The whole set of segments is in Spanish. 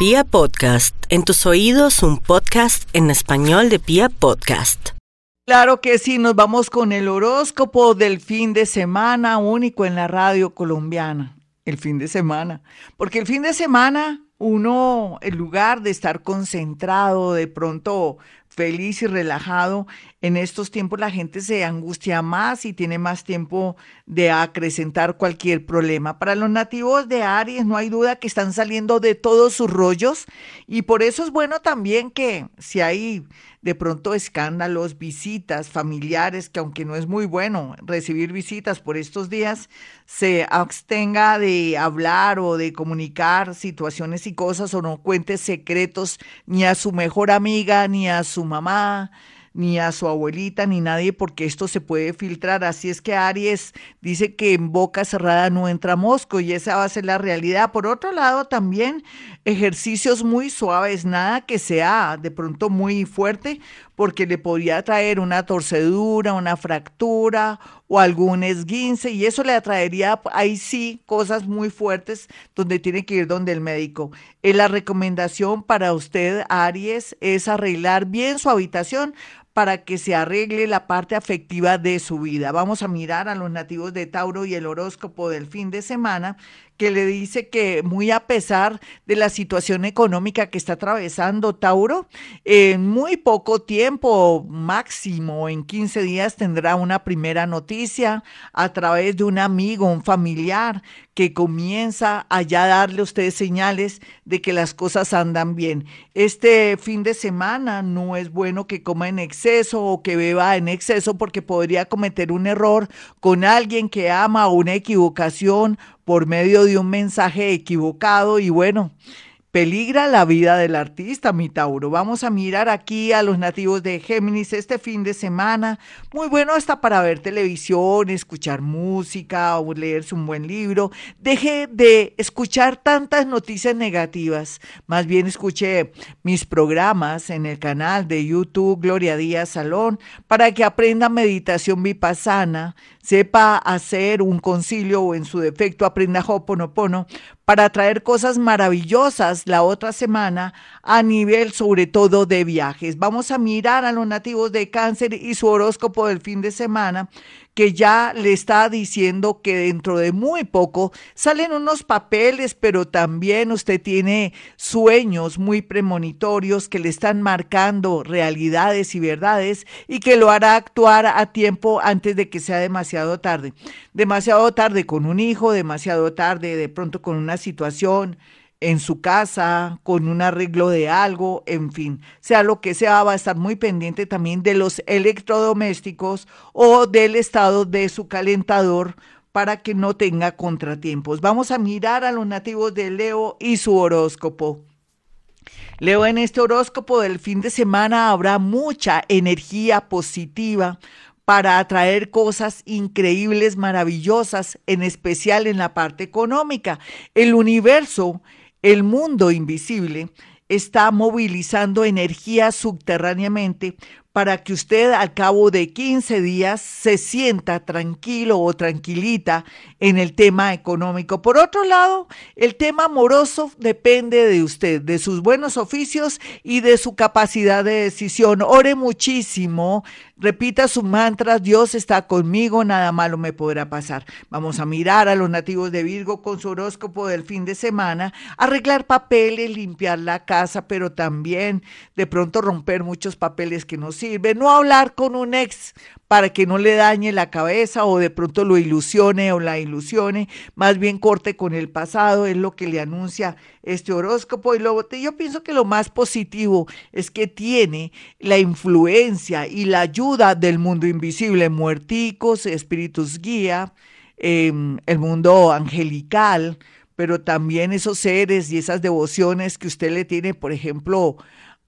Pia Podcast, en tus oídos un podcast en español de Pia Podcast. Claro que sí, nos vamos con el horóscopo del fin de semana único en la radio colombiana. El fin de semana, porque el fin de semana uno, en lugar de estar concentrado, de pronto feliz y relajado, en estos tiempos la gente se angustia más y tiene más tiempo de acrecentar cualquier problema. Para los nativos de Aries no hay duda que están saliendo de todos sus rollos y por eso es bueno también que si hay de pronto escándalos, visitas familiares, que aunque no es muy bueno recibir visitas por estos días, se abstenga de hablar o de comunicar situaciones y cosas o no cuente secretos ni a su mejor amiga ni a su mamá ni a su abuelita, ni nadie, porque esto se puede filtrar. Así es que Aries dice que en boca cerrada no entra mosco y esa va a ser la realidad. Por otro lado, también ejercicios muy suaves, nada que sea de pronto muy fuerte, porque le podría traer una torcedura, una fractura o algún esguince y eso le atraería ahí sí cosas muy fuertes donde tiene que ir donde el médico. Eh, la recomendación para usted, Aries, es arreglar bien su habitación para que se arregle la parte afectiva de su vida. Vamos a mirar a los nativos de Tauro y el horóscopo del fin de semana que le dice que muy a pesar de la situación económica que está atravesando Tauro, en muy poco tiempo, máximo en 15 días, tendrá una primera noticia a través de un amigo, un familiar, que comienza a ya darle a ustedes señales de que las cosas andan bien. Este fin de semana no es bueno que coma en exceso o que beba en exceso porque podría cometer un error con alguien que ama o una equivocación por medio de un mensaje equivocado y bueno, Peligra la vida del artista, mi Tauro. Vamos a mirar aquí a los nativos de Géminis este fin de semana. Muy bueno hasta para ver televisión, escuchar música o leerse un buen libro. Deje de escuchar tantas noticias negativas. Más bien escuche mis programas en el canal de YouTube Gloria Díaz Salón para que aprenda meditación vipassana, sepa hacer un concilio o en su defecto aprenda Hoponopono para traer cosas maravillosas la otra semana a nivel sobre todo de viajes. Vamos a mirar a los nativos de cáncer y su horóscopo del fin de semana que ya le está diciendo que dentro de muy poco salen unos papeles, pero también usted tiene sueños muy premonitorios que le están marcando realidades y verdades y que lo hará actuar a tiempo antes de que sea demasiado tarde. Demasiado tarde con un hijo, demasiado tarde de pronto con una situación en su casa, con un arreglo de algo, en fin, sea lo que sea, va a estar muy pendiente también de los electrodomésticos o del estado de su calentador para que no tenga contratiempos. Vamos a mirar a los nativos de Leo y su horóscopo. Leo, en este horóscopo del fin de semana habrá mucha energía positiva para atraer cosas increíbles, maravillosas, en especial en la parte económica. El universo el mundo invisible está movilizando energía subterráneamente para que usted al cabo de 15 días se sienta tranquilo o tranquilita en el tema económico. Por otro lado, el tema amoroso depende de usted, de sus buenos oficios y de su capacidad de decisión. Ore muchísimo, repita su mantra, Dios está conmigo, nada malo me podrá pasar. Vamos a mirar a los nativos de Virgo con su horóscopo del fin de semana, arreglar papeles, limpiar la casa, pero también de pronto romper muchos papeles que no sirve, no hablar con un ex para que no le dañe la cabeza o de pronto lo ilusione o la ilusione, más bien corte con el pasado, es lo que le anuncia este horóscopo. Y luego yo pienso que lo más positivo es que tiene la influencia y la ayuda del mundo invisible, muerticos, espíritus guía, em, el mundo angelical, pero también esos seres y esas devociones que usted le tiene, por ejemplo,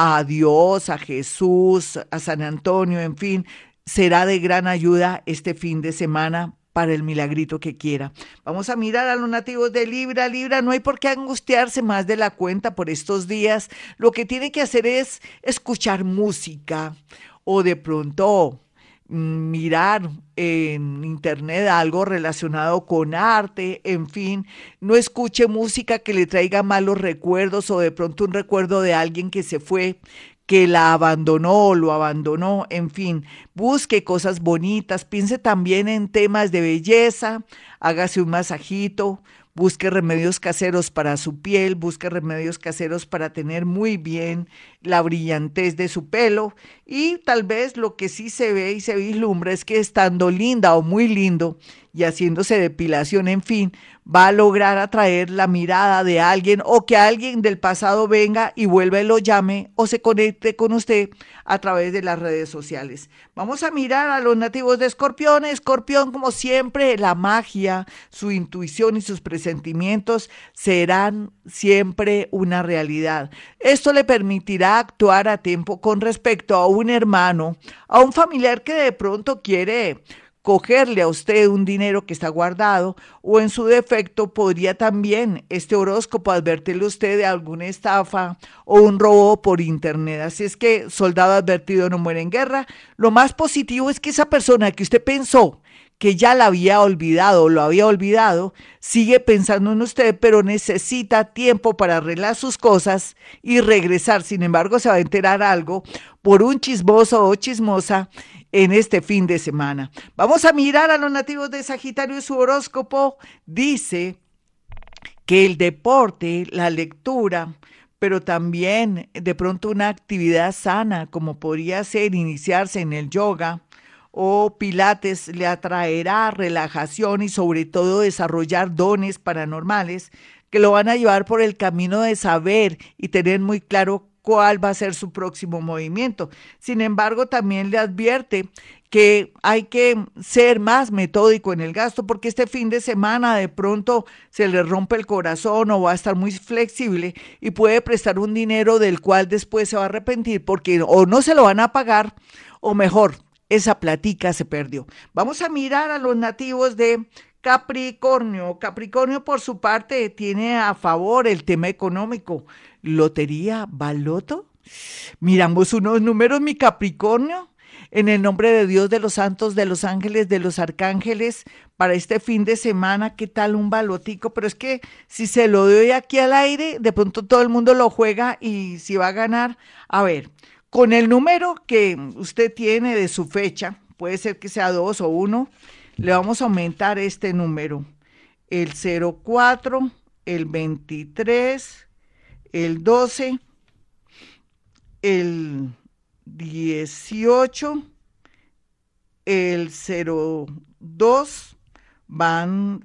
a Dios, a Jesús, a San Antonio, en fin, será de gran ayuda este fin de semana para el milagrito que quiera. Vamos a mirar a los nativos de Libra. Libra, no hay por qué angustiarse más de la cuenta por estos días. Lo que tiene que hacer es escuchar música o de pronto mirar en internet algo relacionado con arte, en fin, no escuche música que le traiga malos recuerdos o de pronto un recuerdo de alguien que se fue, que la abandonó, lo abandonó, en fin, busque cosas bonitas, piense también en temas de belleza, hágase un masajito, busque remedios caseros para su piel, busque remedios caseros para tener muy bien la brillantez de su pelo. Y tal vez lo que sí se ve y se vislumbra es que estando linda o muy lindo y haciéndose depilación, en fin, va a lograr atraer la mirada de alguien o que alguien del pasado venga y vuelva y lo llame o se conecte con usted a través de las redes sociales. Vamos a mirar a los nativos de Escorpión. Escorpión, como siempre, la magia, su intuición y sus presentimientos serán siempre una realidad. Esto le permitirá actuar a tiempo con respecto a un hermano, a un familiar que de pronto quiere cogerle a usted un dinero que está guardado o en su defecto podría también este horóscopo advertirle a usted de alguna estafa o un robo por internet. Así es que soldado advertido no muere en guerra. Lo más positivo es que esa persona que usted pensó que ya la había olvidado lo había olvidado, sigue pensando en usted, pero necesita tiempo para arreglar sus cosas y regresar. Sin embargo, se va a enterar algo por un chismoso o chismosa en este fin de semana. Vamos a mirar a los nativos de Sagitario y su horóscopo. Dice que el deporte, la lectura, pero también de pronto una actividad sana, como podría ser iniciarse en el yoga o pilates, le atraerá relajación y sobre todo desarrollar dones paranormales que lo van a llevar por el camino de saber y tener muy claro cuál va a ser su próximo movimiento. Sin embargo, también le advierte que hay que ser más metódico en el gasto porque este fin de semana de pronto se le rompe el corazón o va a estar muy flexible y puede prestar un dinero del cual después se va a arrepentir porque o no se lo van a pagar o mejor, esa platica se perdió. Vamos a mirar a los nativos de Capricornio. Capricornio, por su parte, tiene a favor el tema económico. Lotería, baloto. Miramos unos números, mi Capricornio. En el nombre de Dios, de los santos, de los ángeles, de los arcángeles, para este fin de semana, ¿qué tal un balotico? Pero es que si se lo doy aquí al aire, de pronto todo el mundo lo juega y si va a ganar, a ver, con el número que usted tiene de su fecha, puede ser que sea dos o uno, le vamos a aumentar este número. El 04, el 23, el 12, el 18, el 02, van,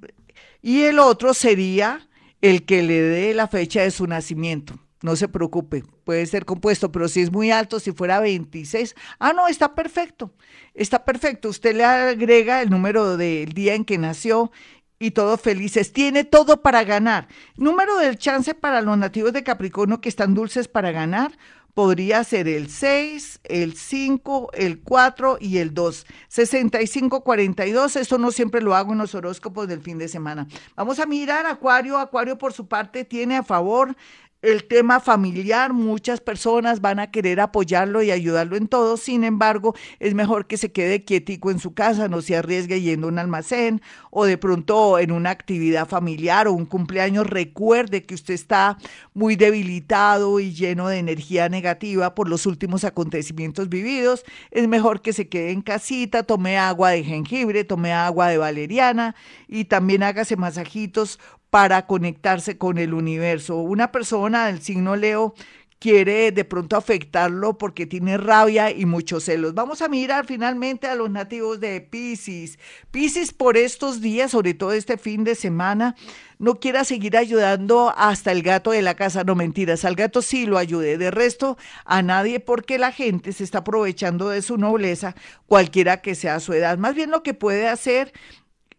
y el otro sería el que le dé la fecha de su nacimiento. No se preocupe, puede ser compuesto, pero si es muy alto, si fuera 26, ah, no, está perfecto, está perfecto. Usted le agrega el número del día en que nació y todos felices. Tiene todo para ganar. Número del chance para los nativos de Capricornio que están dulces para ganar. Podría ser el 6, el 5, el 4 y el 2. 65-42, esto no siempre lo hago en los horóscopos del fin de semana. Vamos a mirar Acuario. Acuario por su parte tiene a favor el tema familiar, muchas personas van a querer apoyarlo y ayudarlo en todo, sin embargo, es mejor que se quede quietico en su casa, no se arriesgue yendo a un almacén o de pronto en una actividad familiar o un cumpleaños, recuerde que usted está muy debilitado y lleno de energía negativa por los últimos acontecimientos vividos, es mejor que se quede en casita, tome agua de jengibre, tome agua de valeriana y también hágase masajitos para conectarse con el universo. Una persona del signo Leo quiere de pronto afectarlo porque tiene rabia y muchos celos. Vamos a mirar finalmente a los nativos de Pisces. Pisces por estos días, sobre todo este fin de semana, no quiera seguir ayudando hasta el gato de la casa, no mentiras, al gato sí lo ayude, de resto a nadie porque la gente se está aprovechando de su nobleza, cualquiera que sea su edad. Más bien lo que puede hacer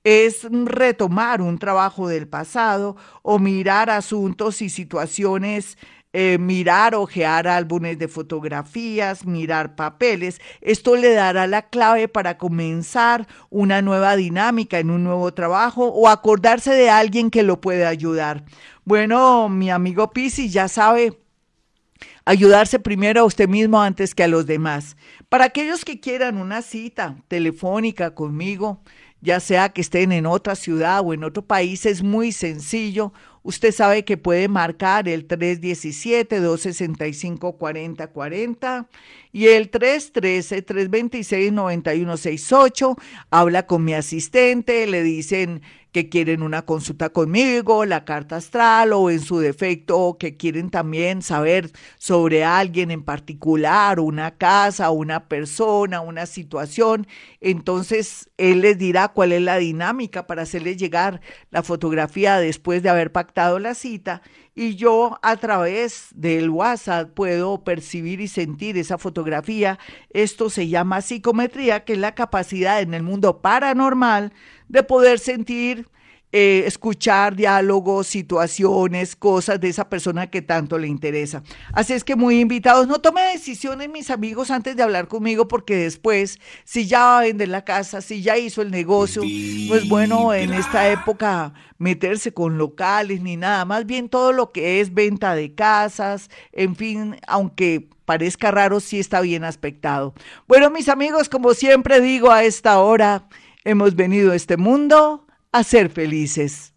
es retomar un trabajo del pasado o mirar asuntos y situaciones eh, mirar, ojear álbumes de fotografías, mirar papeles. Esto le dará la clave para comenzar una nueva dinámica en un nuevo trabajo o acordarse de alguien que lo puede ayudar. Bueno, mi amigo Pisi ya sabe ayudarse primero a usted mismo antes que a los demás. Para aquellos que quieran una cita telefónica conmigo, ya sea que estén en otra ciudad o en otro país, es muy sencillo. Usted sabe que puede marcar el 317-265-4040 y el 313-326-9168. Habla con mi asistente, le dicen que quieren una consulta conmigo, la carta astral o en su defecto que quieren también saber sobre alguien en particular, una casa, una persona, una situación. Entonces él les dirá cuál es la dinámica para hacerles llegar la fotografía después de haber pactado la cita y yo a través del WhatsApp puedo percibir y sentir esa fotografía. Esto se llama psicometría, que es la capacidad en el mundo paranormal de poder sentir, eh, escuchar diálogos, situaciones, cosas de esa persona que tanto le interesa. Así es que muy invitados, no tome decisiones mis amigos antes de hablar conmigo porque después, si ya va a vender la casa, si ya hizo el negocio, no es bueno en esta época meterse con locales ni nada, más bien todo lo que es venta de casas, en fin, aunque parezca raro, sí está bien aspectado. Bueno, mis amigos, como siempre digo a esta hora, Hemos venido a este mundo a ser felices.